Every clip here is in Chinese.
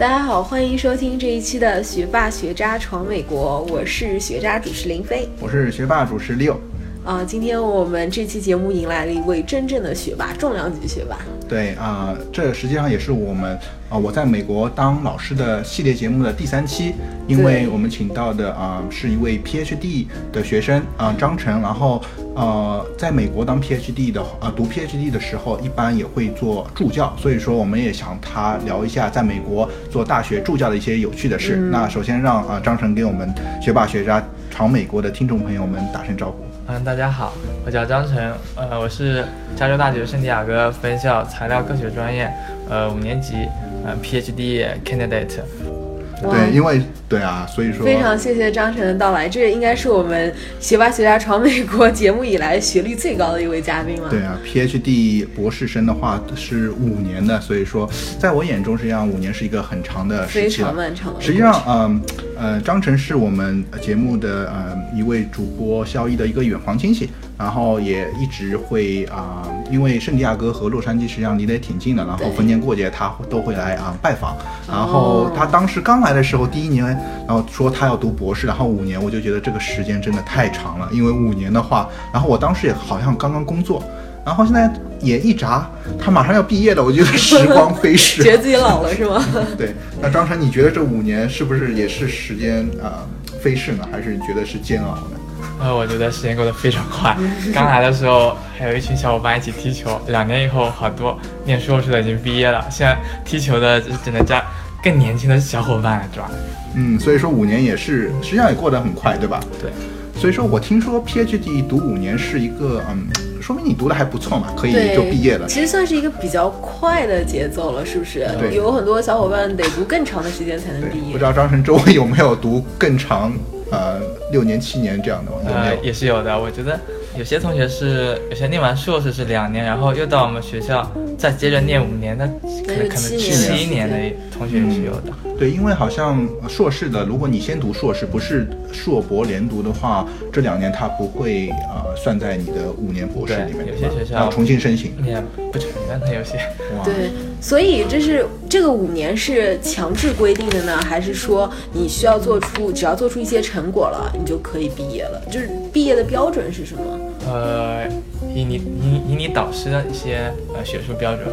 大家好，欢迎收听这一期的《学霸学渣闯美国》，我是学渣主持林飞，我是学霸主持 Leo。啊，今天我们这期节目迎来了一位真正的学霸，重量级学霸。对啊，这实际上也是我们啊，我在美国当老师的系列节目的第三期，因为我们请到的啊是一位 PhD 的学生啊张晨，然后呃在美国当 PhD 的呃读 PhD 的时候，一般也会做助教，所以说我们也想他聊一下在美国做大学助教的一些有趣的事。那首先让啊张晨给我们学霸学渣闯美国的听众朋友们打声招呼。嗯，大家好，我叫张晨，呃，我是加州大学圣地亚哥分校材料科学专业，呃，五年级，呃，PhD candidate。对，因为对啊，所以说非常谢谢张晨的到来，这应该是我们学霸学渣闯美国节目以来学历最高的一位嘉宾了。对啊，PhD 博士生的话是五年的，所以说在我眼中实际上五年是一个很长的时期。非常漫长的。实际上，嗯呃，张晨是我们节目的呃一位主播肖一的一个远房亲戚。然后也一直会啊，因为圣地亚哥和洛杉矶实际上离得也挺近的，然后逢年过节他都会来啊拜访。然后他当时刚来的时候，第一年，然后说他要读博士，然后五年，我就觉得这个时间真的太长了，因为五年的话，然后我当时也好像刚刚工作，然后现在眼一眨，他马上要毕业了，我觉得时光飞逝，觉得自己老了是吗？对，那张晨，你觉得这五年是不是也是时间啊飞逝呢，还是觉得是煎熬呢？呃，我觉得时间过得非常快。刚来的时候还有一群小伙伴一起踢球，两年以后好多念硕士的已经毕业了，现在踢球的只能加更年轻的小伙伴来抓。嗯，所以说五年也是实际上也过得很快，对吧？对。所以说我听说 PhD 读五年是一个，嗯，说明你读的还不错嘛，可以就毕业了。其实算是一个比较快的节奏了，是不是？对。有很多小伙伴得读更长的时间才能毕业。不知道张晨周围有没有读更长？呃，六年七年这样的吗？呃，也是有的。我觉得有些同学是，有些念完硕士是两年，然后又到我们学校再接着念五年，那可能可能七年的同学也是有的。对，因为好像硕士的，如果你先读硕士，不是硕博连读的话，这两年他不会呃算在你的五年博士里面。有些学校要重新申请。也不承认，他有些。对，所以这是这个五年是强制规定的呢，还是说你需要做出只要做出一些成果了，你就可以毕业了？就是毕业的标准是什么？呃，以你以以你导师的一些呃学术标准。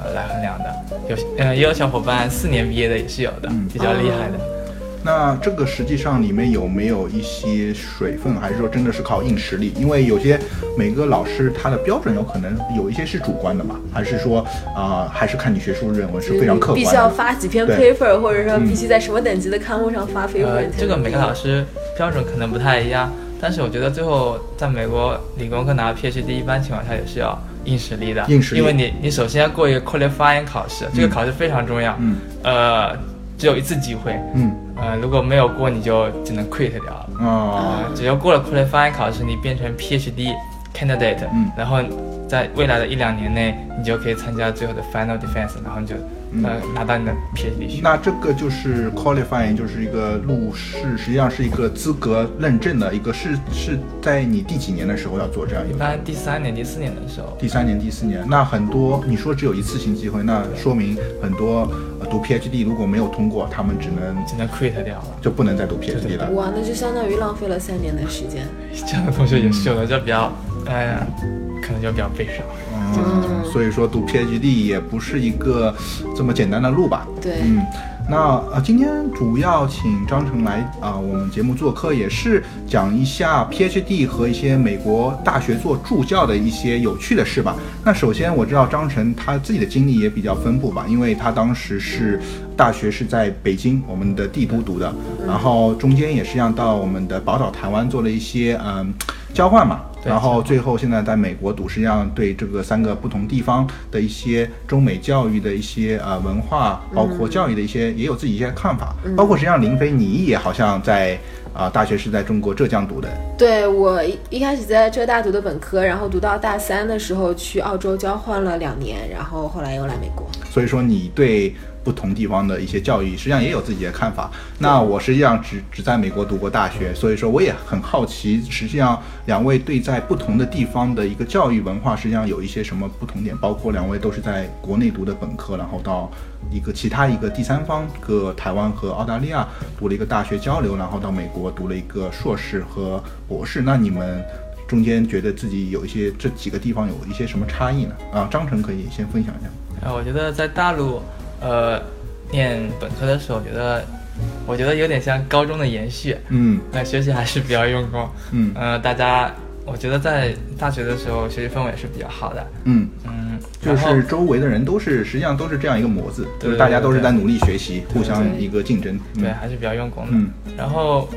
呃，来衡量的有，呃，也有小伙伴四年毕业的也是有的，比较厉害的。那这个实际上里面有没有一些水分，还是说真的是靠硬实力？因为有些每个老师他的标准有可能有一些是主观的嘛，还是说啊，还是看你学术论文是非常客观的，必须要发几篇 paper，或者说必须在什么等级的刊物上发 paper。这个每个老师标准可能不太一样，但是我觉得最后在美国理工科拿 PhD，一般情况下也是要。硬实力的，硬实力，因为你你首先要过一个 qualifying 考试，这个考试非常重要，嗯，呃，只有一次机会，嗯，呃，如果没有过，你就只能 quit 掉了，哦，只要过了 qualifying 考试，你变成 PhD candidate，嗯，然后在未来的一两年内，你就可以参加最后的 final defense，然后你就。呃，拿到你的 PhD 那这个就是 qualifying，就是一个入试，实际上是一个资格认证的一个，是是在你第几年的时候要做这样一个？一般第三年、第四年的时候。第三年、第四年，那很多你说只有一次性机会，那说明很多读 PhD 如果没有通过，他们只能只能 quit 掉了，就不能再读 PhD 了。哇，那就相当于浪费了三年的时间。这样的同学也是有的，就比较，哎呀，可能就比较悲伤。嗯，所以说读 PhD 也不是一个这么简单的路吧？对，嗯，那呃，今天主要请张成来啊，我们节目做客，也是讲一下 PhD 和一些美国大学做助教的一些有趣的事吧。那首先我知道张成他自己的经历也比较丰富吧，因为他当时是大学是在北京我们的帝都读的，然后中间也是让到我们的宝岛台湾做了一些嗯交换嘛。然后最后现在在美国读，实际上对这个三个不同地方的一些中美教育的一些呃文化，包括教育的一些，也有自己一些看法。包括实际上林飞，你也好像在啊，大学是在中国浙江读的。对我一开始在浙大读的本科，然后读到大三的时候去澳洲交换了两年，然后后来又来美国。所以说你对。不同地方的一些教育，实际上也有自己的看法。那我实际上只只在美国读过大学，所以说我也很好奇，实际上两位对在不同的地方的一个教育文化，实际上有一些什么不同点？包括两位都是在国内读的本科，然后到一个其他一个第三方，个台湾和澳大利亚读了一个大学交流，然后到美国读了一个硕士和博士。那你们中间觉得自己有一些这几个地方有一些什么差异呢？啊，张成可以先分享一下。啊，我觉得在大陆。呃，念本科的时候，觉得我觉得有点像高中的延续，嗯，那学习还是比较用功，嗯，呃，大家，我觉得在大学的时候学习氛围是比较好的，嗯。嗯，就是周围的人都是实际上都是这样一个模子，就是大家都是在努力学习，互相一个竞争，对，还是比较用功的，嗯，然后，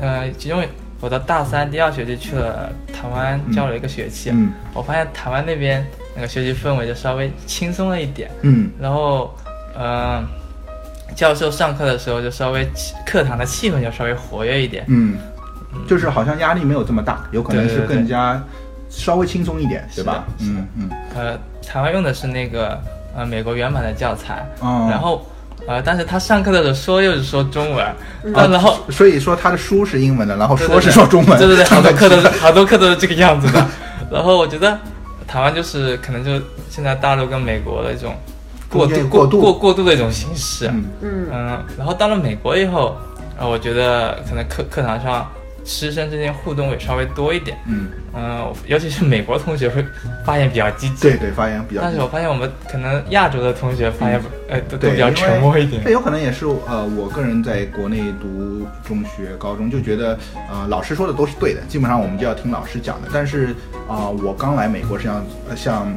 呃，其中我的大三第二学期去了台湾教了一个学期，嗯，我发现台湾那边那个学习氛围就稍微轻松了一点，嗯，然后。嗯，教授上课的时候就稍微课堂的气氛就稍微活跃一点，嗯，就是好像压力没有这么大，有可能是更加稍微轻松一点，对吧？嗯嗯。呃，台湾用的是那个呃美国原版的教材，然后呃，但是他上课的时候说又是说中文，然后所以说他的书是英文的，然后说是说中文，对对对，好多 课都是好多课都是这个样子的。然后我觉得台湾就是可能就现在大陆跟美国的一种。过度过过过度的一种形式，嗯嗯，然后到了美国以后，啊，我觉得可能课课堂上师生之间互动会稍微多一点，嗯嗯，尤其是美国同学会发言比较积极，对对，发言比较。但是我发现我们可能亚洲的同学发言，呃，都都比较沉默一点。这有可能也是呃，我个人在国内读中学、高中就觉得，呃，老师说的都是对的，基本上我们就要听老师讲的。但是啊，我刚来美国，实际上像。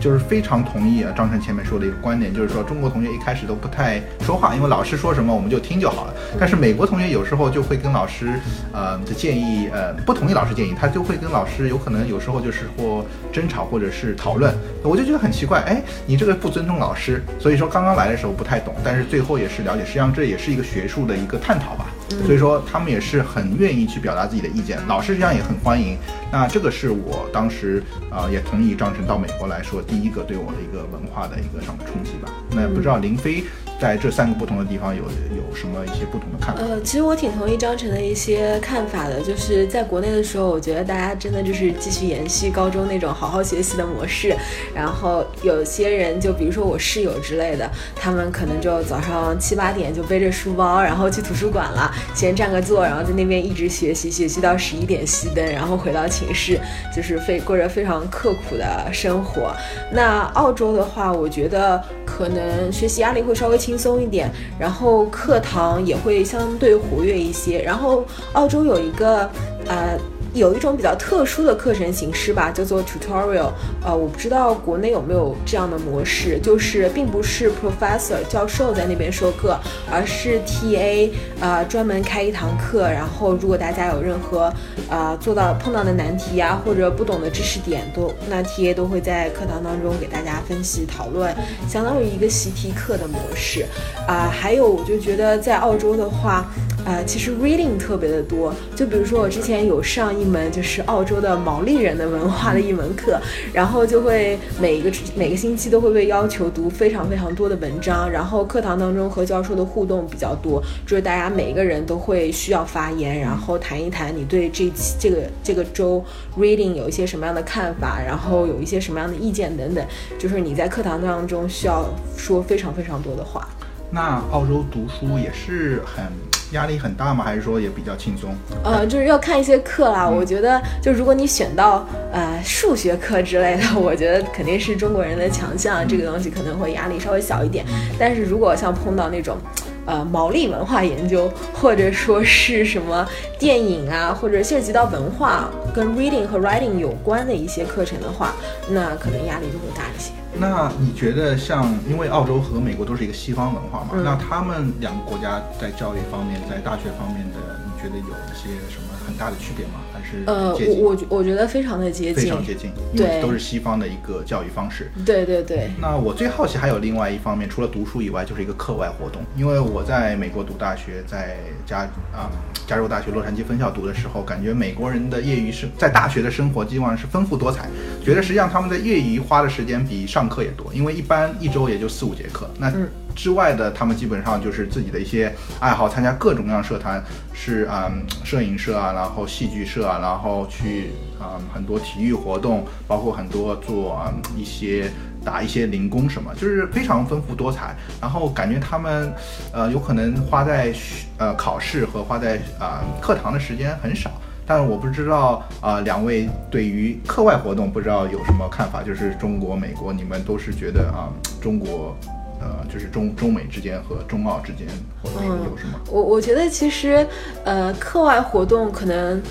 就是非常同意啊，张晨前面说的一个观点，就是说中国同学一开始都不太说话，因为老师说什么我们就听就好了。但是美国同学有时候就会跟老师，呃的建议，呃不同意老师建议，他就会跟老师有可能有时候就是或争吵或者是讨论。我就觉得很奇怪，哎，你这个不尊重老师。所以说刚刚来的时候不太懂，但是最后也是了解，实际上这也是一个学术的一个探讨吧。所以说他们也是很愿意去表达自己的意见，老师实际上也很欢迎。那这个是我当时啊也同意张晨到美国来说第一个对我的一个文化的一个上的冲击吧。那不知道林飞。在这三个不同的地方有有什么一些不同的看法？呃，其实我挺同意张晨的一些看法的。就是在国内的时候，我觉得大家真的就是继续延续高中那种好好学习的模式。然后有些人，就比如说我室友之类的，他们可能就早上七八点就背着书包，然后去图书馆了，先占个座，然后在那边一直学习，学习到十一点熄灯，然后回到寝室，就是非过着非常刻苦的生活。那澳洲的话，我觉得可能学习压力会稍微轻。轻松一点，然后课堂也会相对活跃一些。然后澳洲有一个呃。有一种比较特殊的课程形式吧，叫做 tutorial。呃，我不知道国内有没有这样的模式，就是并不是 professor 教授在那边授课，而是 TA 呃专门开一堂课，然后如果大家有任何呃做到碰到的难题啊，或者不懂的知识点，都那 TA 都会在课堂当中给大家分析讨论，相当于一个习题课的模式。啊，还有我就觉得在澳洲的话。呃，其实 reading 特别的多，就比如说我之前有上门就是澳洲的毛利人的文化的一门课，然后就会每一个每个星期都会被要求读非常非常多的文章，然后课堂当中和教授的互动比较多，就是大家每一个人都会需要发言，然后谈一谈你对这期这个这个周 reading 有一些什么样的看法，然后有一些什么样的意见等等，就是你在课堂当中需要说非常非常多的话。那澳洲读书也是很。压力很大吗？还是说也比较轻松？呃，就是要看一些课啦。我觉得，就如果你选到呃数学课之类的，我觉得肯定是中国人的强项，这个东西可能会压力稍微小一点。但是如果像碰到那种，呃，毛利文化研究，或者说是什么电影啊，或者涉及到文化跟 reading 和 writing 有关的一些课程的话，那可能压力就会大一些。那你觉得像，因为澳洲和美国都是一个西方文化嘛，那他们两个国家在教育方面，在大学方面的，你觉得有一些什么很大的区别吗？还是呃，我我我觉得非常的接近，非常接近，对，都是西方的一个教育方式。对对对。那我最好奇还有另外一方面，除了读书以外，就是一个课外活动。因为我在美国读大学，在加啊加州大学洛杉矶分校读的时候，感觉美国人的业余生在大学的生活基本上是丰富多彩。觉得实际上他们在业余花的时间比上课也多，因为一般一周也就四五节课。那之外的，他们基本上就是自己的一些爱好，参加各种各样社团，是嗯摄影社啊，然后戏剧社啊，然后去嗯很多体育活动，包括很多做一些打一些零工什么，就是非常丰富多彩。然后感觉他们呃有可能花在呃考试和花在啊课堂的时间很少。但我不知道啊，两位对于课外活动不知道有什么看法？就是中国、美国，你们都是觉得啊，中国。呃，就是中中美之间和中澳之间，或者有什么？我我觉得其实，呃，课外活动可能。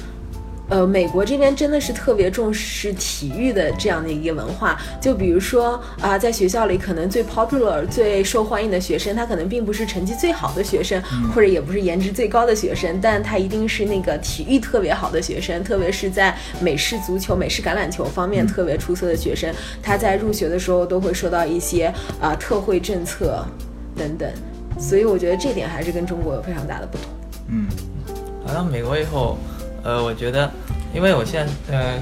呃，美国这边真的是特别重视体育的这样的一个文化。就比如说啊，在学校里可能最 popular、最受欢迎的学生，他可能并不是成绩最好的学生，或者也不是颜值最高的学生，但他一定是那个体育特别好的学生，特别是在美式足球、美式橄榄球方面特别出色的学生。他在入学的时候都会受到一些啊特惠政策等等。所以我觉得这点还是跟中国有非常大的不同。嗯，来到美国以后。呃，我觉得，因为我现在嗯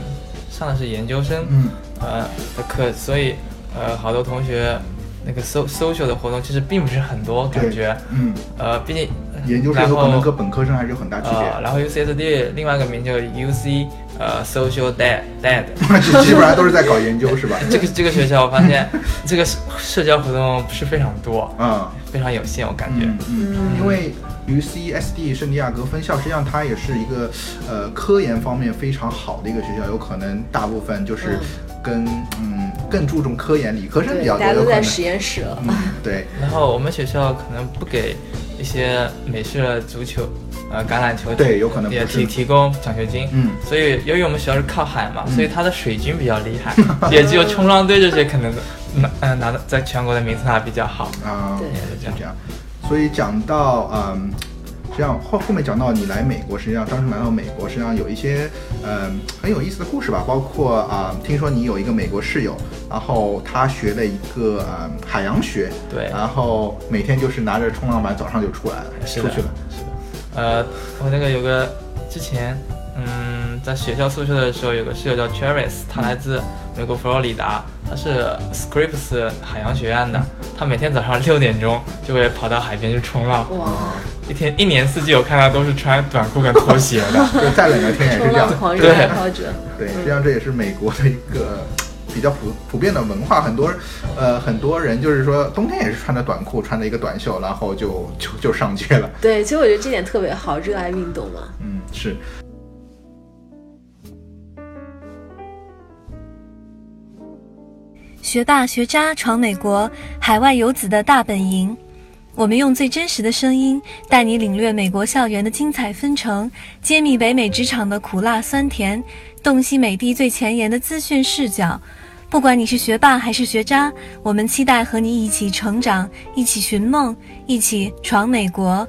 上的是研究生，嗯，呃的课，所以呃好多同学那个 so social 的活动其实并不是很多，感觉，嗯，呃，毕竟研究生可能跟本科生还是有很大区别。然后 UCSD 另外一个名叫 UC，呃，social dead dead，基本上都是在搞研究是吧？这个这个学校我发现这个社交活动不是非常多，嗯，非常有限，我感觉，嗯，因为。UCSD 圣地亚哥分校，实际上它也是一个呃科研方面非常好的一个学校，有可能大部分就是跟嗯更注重科研理科生比较多，大家都在实验室了。对。然后我们学校可能不给一些美式足球、呃橄榄球对有可能也提提供奖学金。嗯。所以由于我们学校是靠海嘛，所以它的水军比较厉害，也只有冲浪队这些可能 拿嗯拿的在全国的名次还比较好啊。对，是这样。所以讲到嗯，实际上后后面讲到你来美国，实际上当时来到美国，实际上有一些嗯很有意思的故事吧，包括啊，听说你有一个美国室友，然后他学了一个嗯海洋学，对，然后每天就是拿着冲浪板，早上就出来了，出去了，是的，呃，我那个有个之前。嗯，在学校宿舍的时候，有个室友叫 Travis，他来自美国佛罗里达，他是 Scripps 海洋学院的。他每天早上六点钟就会跑到海边去冲浪。哇！一天一年四季，我看他都是穿短裤跟拖鞋的。就再冷的天也是这样。对，对，实际上这也是美国的一个比较普普遍的文化。很多呃很多人就是说冬天也是穿着短裤，穿着一个短袖，然后就就就上街了。对，其实我觉得这点特别好，热爱运动嘛。嗯，是。学霸学渣闯美国，海外游子的大本营。我们用最真实的声音，带你领略美国校园的精彩纷呈，揭秘北美职场的苦辣酸甜，洞悉美帝最前沿的资讯视角。不管你是学霸还是学渣，我们期待和你一起成长，一起寻梦，一起闯美国。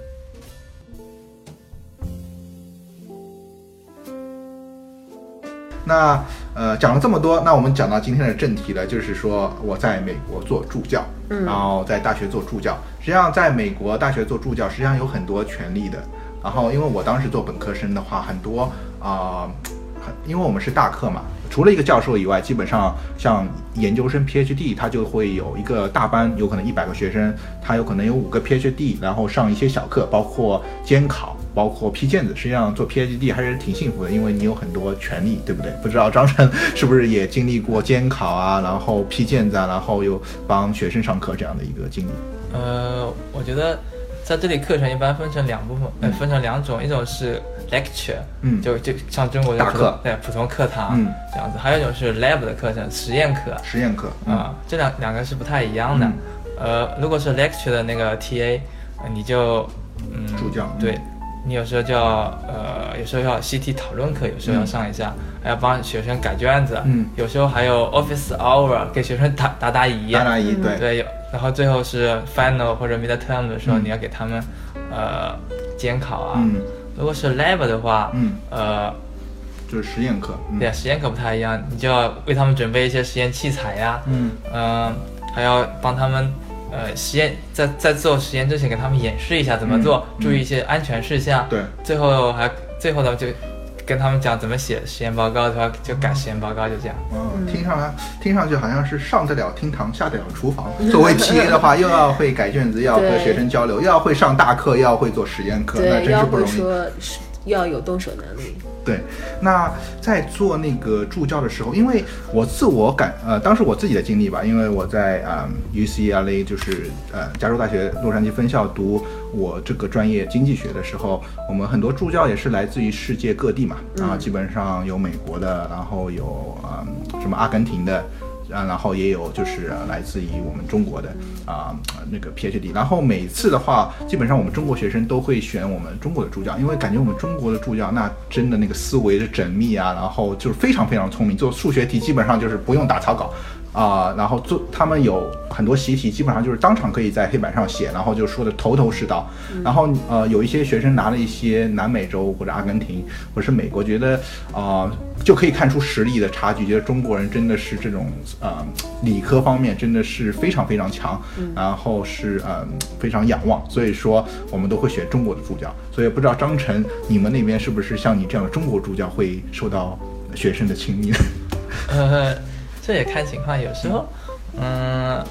那。呃，讲了这么多，那我们讲到今天的正题了，就是说我在美国做助教，然后在大学做助教。实际上，在美国大学做助教，实际上有很多权利的。然后，因为我当时做本科生的话，很多啊，因为我们是大课嘛，除了一个教授以外，基本上像研究生 PhD，他就会有一个大班，有可能一百个学生，他有可能有五个 PhD，然后上一些小课，包括监考。包括批卷子，实际上做 PhD 还是挺幸福的，因为你有很多权利，对不对？不知道张晨是不是也经历过监考啊，然后批卷子啊，然后又帮学生上课这样的一个经历？呃，我觉得在这里课程一般分成两部分，呃，分成两种，一种是 lecture，嗯，就就像中国的大课，对，普通课堂，嗯，这样子；还有一种是 lab 的课程，实验课，实验课，啊，这两两个是不太一样的。呃，如果是 lecture 的那个 TA，你就嗯，助教，对。你有时候就要呃，有时候要习题讨论课，有时候要上一下，还要帮学生改卷子，嗯，有时候还有 office hour 给学生打打打乙，打答疑，对。对，有，然后最后是 final 或者 midterm 的时候，你要给他们呃监考啊，如果是 lab 的话，嗯，呃，就是实验课，对，实验课不太一样，你就要为他们准备一些实验器材呀，嗯，嗯，还要帮他们，呃，实验在在做实验之前给他们演示一下怎么做，注意一些安全事项，对，最后还最后呢就。跟他们讲怎么写实验报告的话，就改实验报告，就这样。嗯，听上来听上去好像是上得了厅堂，下得了厨房。作为 P A 的话，又要会改卷子，又要和学生交流，又要会上大课，又要会做实验课，那真是不容易。要有动手能力。对，那在做那个助教的时候，因为我自我感，呃，当时我自己的经历吧，因为我在啊 UCLA，就是呃加州大学洛杉矶分校读我这个专业经济学的时候，我们很多助教也是来自于世界各地嘛，啊，基本上有美国的，然后有啊什么阿根廷的。啊，然后也有就是来自于我们中国的啊那个 PhD，然后每次的话，基本上我们中国学生都会选我们中国的助教，因为感觉我们中国的助教那真的那个思维是缜密啊，然后就是非常非常聪明，做数学题基本上就是不用打草稿。啊，然后做他们有很多习题，基本上就是当场可以在黑板上写，然后就说的头头是道。然后呃，有一些学生拿了一些南美洲或者阿根廷或者是美国，觉得啊就可以看出实力的差距，觉得中国人真的是这种呃理科方面真的是非常非常强，然后是呃非常仰望，所以说我们都会选中国的助教。所以不知道张晨，你们那边是不是像你这样的中国助教会受到学生的青睐？呃。这也看情况，有时候，嗯，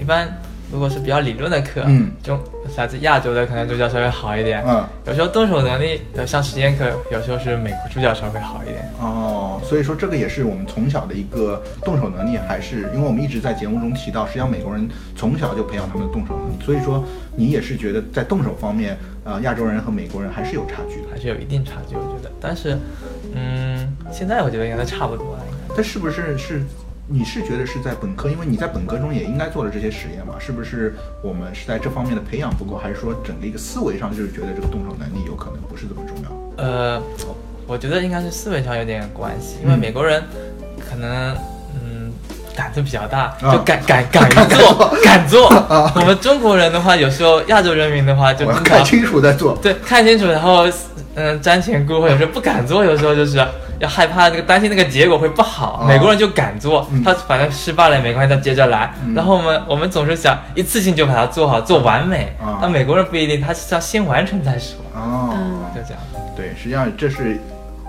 一般如果是比较理论的课，嗯，中来自亚洲的可能助教稍微好一点，嗯，有时候动手能力，像实验课，有时候是美国助教稍微好一点。哦，所以说这个也是我们从小的一个动手能力，还是因为我们一直在节目中提到，实际上美国人从小就培养他们的动手能力，所以说你也是觉得在动手方面，呃，亚洲人和美国人还是有差距的，还是有一定差距，我觉得。但是，嗯，现在我觉得应该差不多了。它是不是是？你是觉得是在本科，因为你在本科中也应该做了这些实验嘛？是不是我们是在这方面的培养不够，还是说整个一个思维上就是觉得这个动手能力有可能不是这么重要？呃，我觉得应该是思维上有点关系，因为美国人可能嗯胆子比较大，就敢敢敢做 敢做。我们中国人的话，有时候亚洲人民的话就看清楚再做，对，看清楚然后嗯瞻前顾后，有时候不敢做，有时候就是。要害怕那个担心那个结果会不好，美国人就敢做，他反正失败了也没关系，他接着来。然后我们我们总是想一次性就把它做好，做完美。但美国人不一定，他是要先完成再说。哦，就这样。对，实际上这是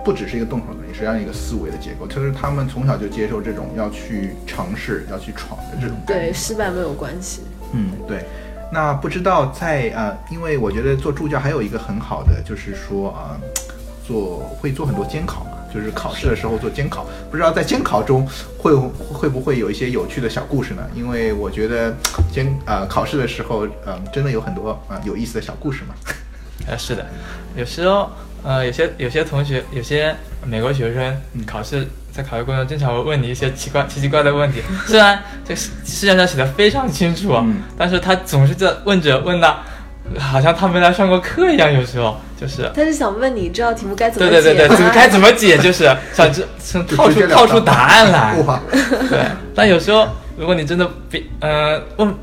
不只是一个动手能力，实际上一个思维的结构，就是他们从小就接受这种要去尝试、要去闯的这种。对，失败没有关系。嗯，对。那不知道在呃，因为我觉得做助教还有一个很好的，就是说啊，做会做很多监考。就是考试的时候做监考，不知道在监考中会会不会有一些有趣的小故事呢？因为我觉得监呃考试的时候，嗯，真的有很多啊有意思的小故事嘛。呃，是的，有时候呃有些有些同学有些美国学生考试在考试过程中经常会问你一些奇怪奇奇怪的问题，虽然这试卷上写的非常清楚，但是他总是在问着问的。好像他没来上过课一样，有时候就是。他是想问你这道题目该怎么解？对对对对，该怎么解？就是想知 想套出套出答案来。对，但有时候如果你真的比呃问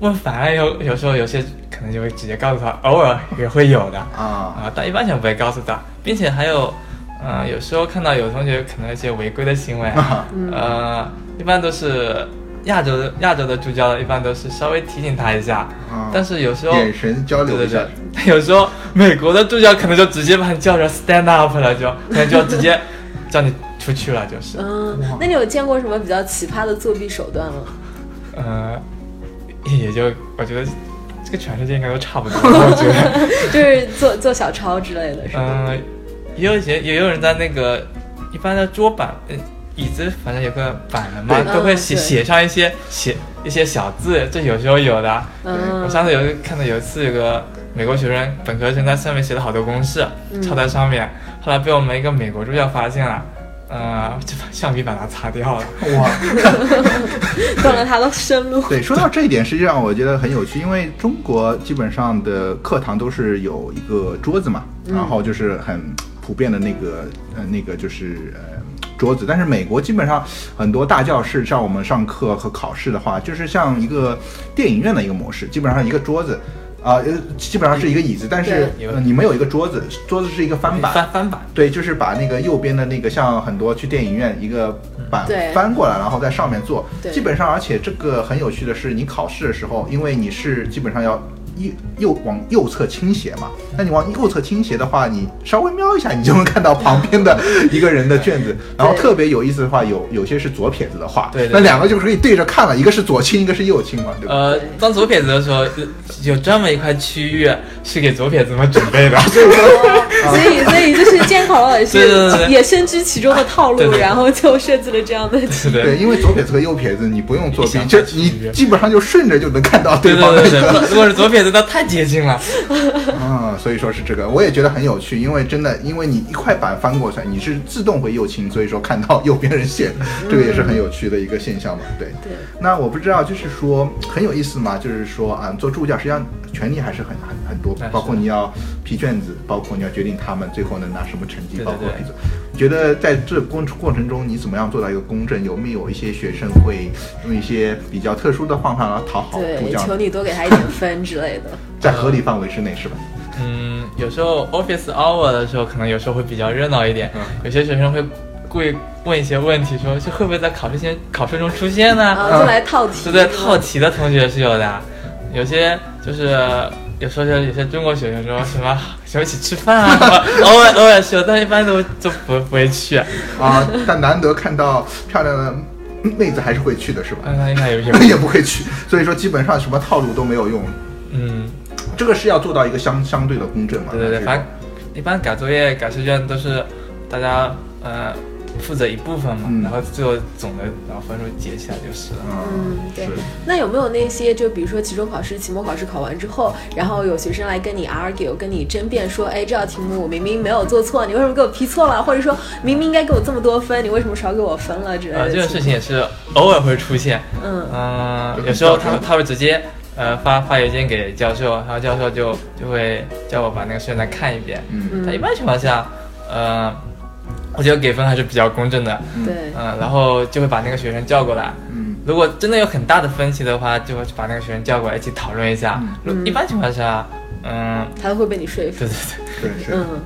问反了，有有时候有些可能就会直接告诉他，偶尔也会有的啊啊，但一般情不会告诉他，并且还有嗯，有时候看到有同学可能一些违规的行为，呃，一般都是。亚洲的亚洲的助教一般都是稍微提醒他一下，但是有时候眼神交流一下。有时候美国的助教可能就直接把你叫着 stand up 了，就可能就直接叫你出去了，就是。嗯，那你有见过什么比较奇葩的作弊手段吗？呃，也就我觉得这个全世界应该都差不多，我觉得 就是做做小抄之类的，是吧？嗯，也有些也有人在那个一般的桌板。椅子反正有个板的嘛，都会写写上一些写一些小字，这有时候有的。我上次有看到有一次有个美国学生本科生在上面写了好多公式，抄在上面，后来被我们一个美国助教发现了，呃，就把橡皮把它擦掉了。哇，断了他的生路。对，说到这一点，实际上我觉得很有趣，因为中国基本上的课堂都是有一个桌子嘛，然后就是很普遍的那个呃那个就是呃。桌子，但是美国基本上很多大教室，像我们上课和考试的话，就是像一个电影院的一个模式，基本上一个桌子，啊，呃，基本上是一个椅子，但是你们有一个桌子，桌子是一个翻板，翻翻板，对，就是把那个右边的那个像很多去电影院一个板翻过来，然后在上面坐。基本上，而且这个很有趣的是，你考试的时候，因为你是基本上要。右右往右侧倾斜嘛，那你往右侧倾斜的话，你稍微瞄一下，你就能看到旁边的 一个人的卷子。然后特别有意思的话，有有些是左撇子的话，对，那两个就是可以对着看了，一个是左倾，一个是右倾嘛，对吧？呃，当左撇子的时候，有这么一块区域是给左撇子们准备的。所以，所以就是监考老师也深知其中的套路，然后就设计了这样的。对，因为左撇子和右撇子你不用作弊，就你基本上就顺着就能看到对方的。如果是左撇子。那太接近了，啊，所以说是这个，我也觉得很有趣，因为真的，因为你一块板翻过去，你是自动会右倾，所以说看到右边人写，这个也是很有趣的一个现象嘛，对。对。那我不知道，就是说很有意思嘛，就是说啊，做助教实际上权利还是很很很多，包括你要批卷子，包括你要决定他们最后能拿什么成绩，包括你觉得在这过过程中你怎么样做到一个公正？有没有一些学生会用一些比较特殊的方法来讨好助教？求你多给他一点分之类的。在合理范围之内是吧？嗯，有时候 office hour 的时候，可能有时候会比较热闹一点。有些学生会故意问一些问题，说这会不会在考试前考试中出现呢？就来套题。是对套题的同学是有的。有些就是有时候有些中国学生说什么想一起吃饭啊，偶尔偶尔去，但一般都都不不会去啊。但难得看到漂亮的妹子还是会去的，是吧？那应该有些也不会去，所以说基本上什么套路都没有用。嗯。这个是要做到一个相相对的公正嘛？对对对，反正一般改作业、改试卷都是大家呃负责一部分嘛，然后最后总的然后分数结起来就是了。嗯，对。那有没有那些就比如说期中考试、期末考试考完之后，然后有学生来跟你 argue、跟你争辩说，哎，这道题目我明明没有做错，你为什么给我批错了？或者说明明应该给我这么多分，你为什么少给我分了之类的？这种事情也是偶尔会出现。嗯嗯，有时候他他会直接。呃，发发邮件给教授，然后教授就就会叫我把那个试卷再看一遍。嗯，他一般情况下，呃，我觉得给分还是比较公正的。对，嗯，然后就会把那个学生叫过来。嗯，如果真的有很大的分歧的话，就会把那个学生叫过来一起讨论一下。嗯，一般情况下，嗯，他会被你说服。对对对，对是。嗯，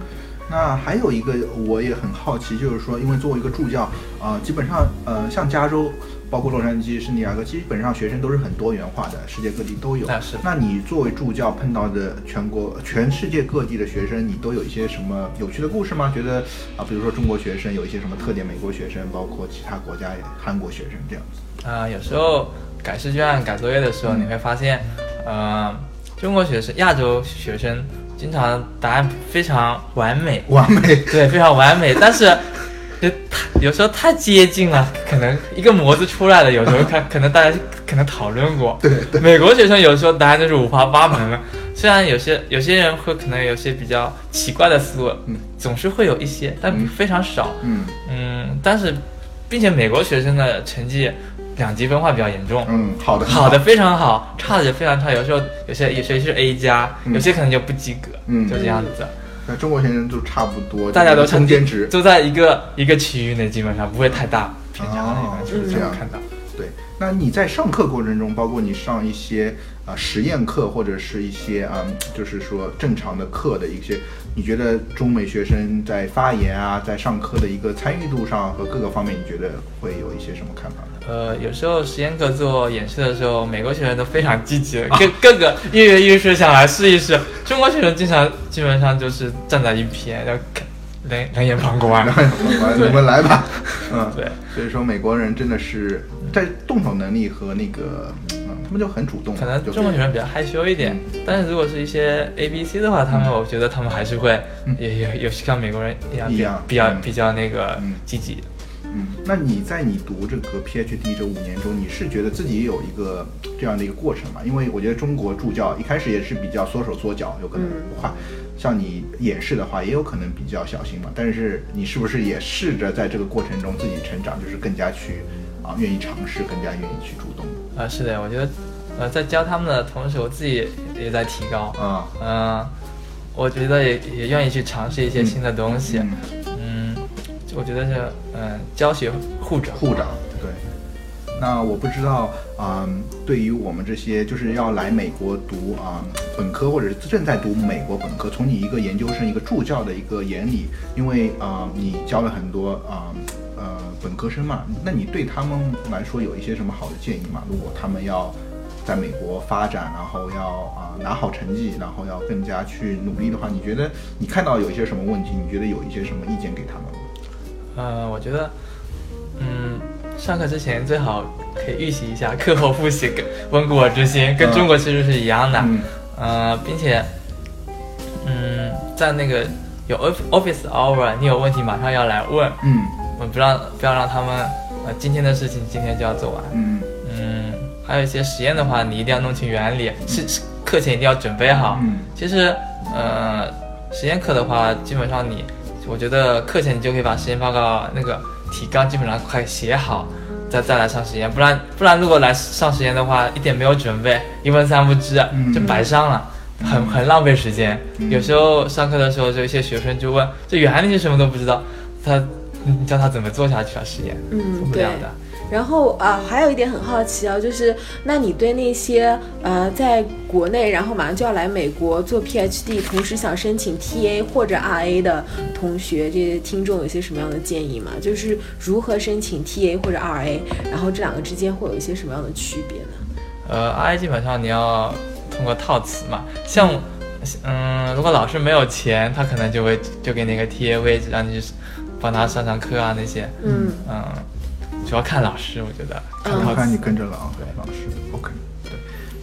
那还有一个我也很好奇，就是说，因为作为一个助教，啊，基本上，呃，像加州。包括洛杉矶、圣地亚哥，基本上学生都是很多元化的，世界各地都有。那是。那你作为助教碰到的全国、全世界各地的学生，你都有一些什么有趣的故事吗？觉得啊，比如说中国学生有一些什么特点，美国学生，包括其他国家韩国学生这样子。啊，有时候改试卷、改作业的时候，你会发现，呃，中国学生、亚洲学生经常答案非常完美，完美，对，非常完美，但是。就太有时候太接近了，可能一个模子出来了，有时候看 可能大家可能讨论过。对对。美国学生有时候答案就是五花八门了，虽然有些有些人会可能有些比较奇怪的思路，嗯，总是会有一些，但非常少。嗯嗯，但是，并且美国学生的成绩两极分化比较严重。嗯，好的。好的非常好，差的也非常差。有时候有些有些是 A 加，有些可能就不及格。嗯，就这样子。那中国学生就差不多，大家都中间值，都在一个一个区域内，基本上不会太大偏差的，就是这样看到。对，那你在上课过程中，包括你上一些啊实验课或者是一些啊，就是说正常的课的一些，你觉得中美学生在发言啊，在上课的一个参与度上和各个方面，你觉得会有一些什么看法？呃，有时候实验课做演示的时候，美国学生都非常积极，各各个跃跃欲试想来试一试。中国学生经常基本上就是站在一边，要看冷冷眼旁观。冷眼旁观，你们来吧。嗯，对。所以说，美国人真的是在动手能力和那个，嗯，他们就很主动。可能中国学生比较害羞一点，但是如果是一些 A B C 的话，他们我觉得他们还是会也也有像美国人一样，比较比较比较那个积极。嗯，那你在你读这个 PhD 这五年中，你是觉得自己有一个 这样的一个过程吗？因为我觉得中国助教一开始也是比较缩手缩脚，有可能不快。像你演示的话，也有可能比较小心嘛。但是你是不是也试着在这个过程中自己成长，就是更加去啊愿意尝试，更加愿意去主动？啊，是的，我觉得呃在教他们的同时，我自己也在提高。啊，嗯，我觉得也也愿意去尝试一些新的东西。我觉得是，嗯，教学护长，护长，对。那我不知道啊，对于我们这些就是要来美国读啊本科或者是正在读美国本科，从你一个研究生一个助教的一个眼里，因为啊你教了很多啊呃本科生嘛，那你对他们来说有一些什么好的建议吗？如果他们要在美国发展，然后要啊拿好成绩，然后要更加去努力的话，你觉得你看到有一些什么问题？你觉得有一些什么意见给他们吗？呃，我觉得，嗯，上课之前最好可以预习一下，课后复习，温故而知新，跟中国其实是一样的。呃，并且，嗯，在那个有 office hour，你有问题马上要来问。嗯，我不让不要让他们，呃，今天的事情今天就要做完。嗯嗯，还有一些实验的话，你一定要弄清原理，是课前一定要准备好。嗯，其实，呃，实验课的话，基本上你。我觉得课前你就可以把实验报告那个提纲基本上快写好，再再来上实验，不然不然如果来上实验的话，一点没有准备，一问三不知，就白上了，很很浪费时间。有时候上课的时候，就一些学生就问，这原理是什么都不知道，他你教他怎么做下去啊？实验，做不了的。然后啊，还有一点很好奇啊，就是那你对那些呃在国内，然后马上就要来美国做 PhD，同时想申请 TA 或者 RA 的同学，这些听众有些什么样的建议吗？就是如何申请 TA 或者 RA，然后这两个之间会有一些什么样的区别呢？呃，RA 基本上你要通过套词嘛，像嗯，如果老师没有钱，他可能就会就给你个 TA 位置，让你帮他上上课啊那些，嗯嗯。主要看老师，我觉得。看看你跟着老对老师，OK。对，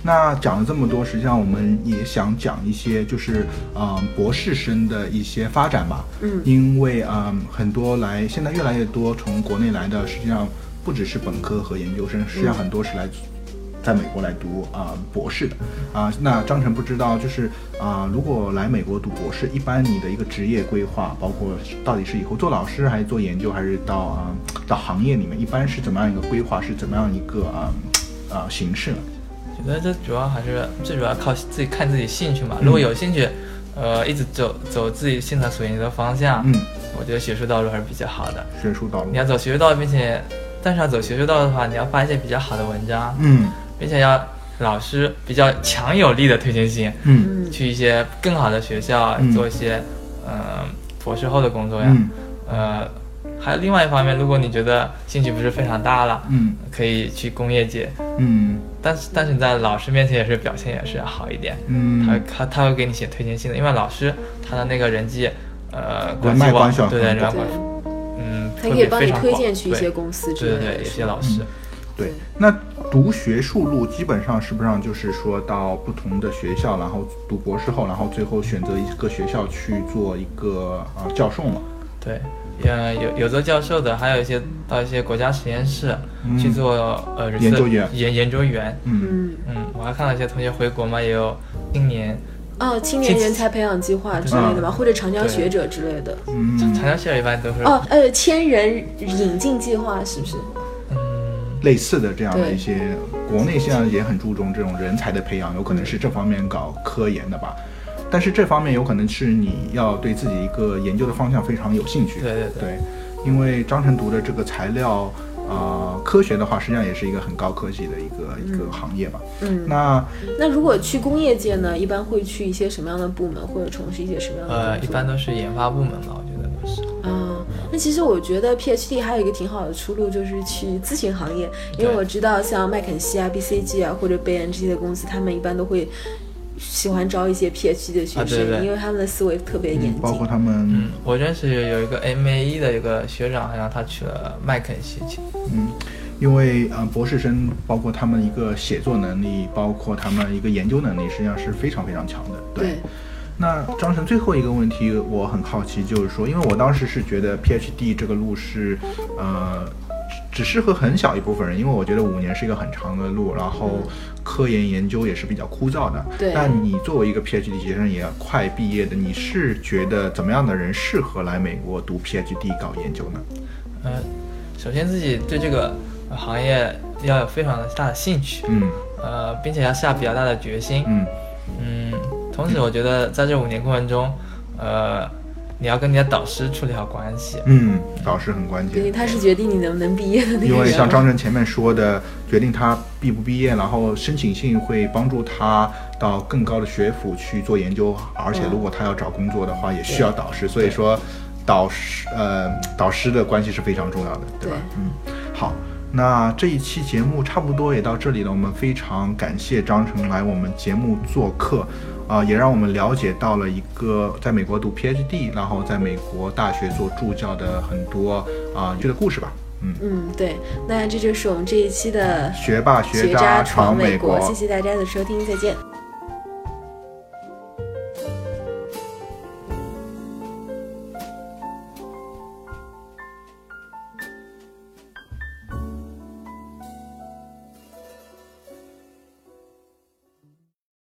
那讲了这么多，实际上我们也想讲一些，就是嗯，博士生的一些发展吧。嗯。因为嗯，很多来，现在越来越多从国内来的，实际上不只是本科和研究生，实际上很多是来。在美国来读啊博士的啊，那张晨不知道，就是啊，如果来美国读博士，一般你的一个职业规划，包括到底是以后做老师，还是做研究，还是到啊到行业里面，一般是怎么样一个规划，是怎么样一个啊啊形式呢？觉得这主要还是最主要靠自己看自己兴趣嘛。如果有兴趣，呃，一直走走自己现在所研究的方向，嗯，我觉得学术道路还是比较好的。学术道路，你要走学术道路，并且但是要走学术道路的话，你要发一些比较好的文章，嗯。并且要老师比较强有力的推荐信，嗯，去一些更好的学校做一些，呃，博士后的工作呀，呃，还有另外一方面，如果你觉得兴趣不是非常大了，嗯，可以去工业界，嗯，但是但是你在老师面前也是表现也是好一点，嗯，他他他会给你写推荐信的，因为老师他的那个人际，呃，关系网，对对人脉关系，嗯，他可以帮你推荐去一些公司之类的，对对，一些老师。对，那读学术路基本上是不是就是说到不同的学校，然后读博士后，然后最后选择一个学校去做一个呃教授嘛？对，呃有有做教授的，还有一些到一些国家实验室去做呃研究员。研研究员。嗯。嗯，我还看到一些同学回国嘛，也有青年哦青年人才培养计划之类的嘛，或者长江学者之类的。嗯，长江学者一般都是哦呃千人引进计划是不是？类似的这样的一些，国内现在也很注重这种人才的培养，有可能是这方面搞科研的吧。但是这方面有可能是你要对自己一个研究的方向非常有兴趣。对对对，因为张晨读的这个材料，呃，科学的话，实际上也是一个很高科技的一个一个行业吧。嗯。那那如果去工业界呢，一般会去一些什么样的部门，或者从事一些什么样的？呃，一般都是研发部门吧，我觉得都是。嗯。那其实我觉得 PhD 还有一个挺好的出路，就是去咨询行业，因为我知道像麦肯锡啊、BCG 啊或者贝恩这些的公司，他们一般都会喜欢招一些 PhD 的学生，因为他们的思维特别严谨。包括他们，嗯，我认识有一个 MAE 的一个学长，好像他去了麦肯锡去。嗯，因为呃，博士生包括他们一个写作能力，包括他们一个研究能力，实际上是非常非常强的。对。那张晨最后一个问题，我很好奇，就是说，因为我当时是觉得 PhD 这个路是，呃，只适合很小一部分人，因为我觉得五年是一个很长的路，然后科研研究也是比较枯燥的。对。那你作为一个 PhD 学生，也快毕业的，你是觉得怎么样的人适合来美国读 PhD 搞研究呢？呃，首先自己对这个行业要有非常大的兴趣，嗯，呃，并且要下比较大的决心，嗯，嗯。同时，我觉得在这五年过程中，呃，你要跟你的导师处理好关系。嗯，导师很关键，因为他是决定你能不能毕业的那个因为像张晨前面说的，决定他毕不毕业，然后申请信会帮助他到更高的学府去做研究，而且如果他要找工作的话，也需要导师。所以说，导师呃导师的关系是非常重要的，对吧？嗯，好。那这一期节目差不多也到这里了，我们非常感谢张成来我们节目做客，啊，也让我们了解到了一个在美国读 PhD，然后在美国大学做助教的很多啊有趣的故事吧。嗯嗯，对，那这就是我们这一期的学霸学渣闯美国，谢谢大家的收听，再见。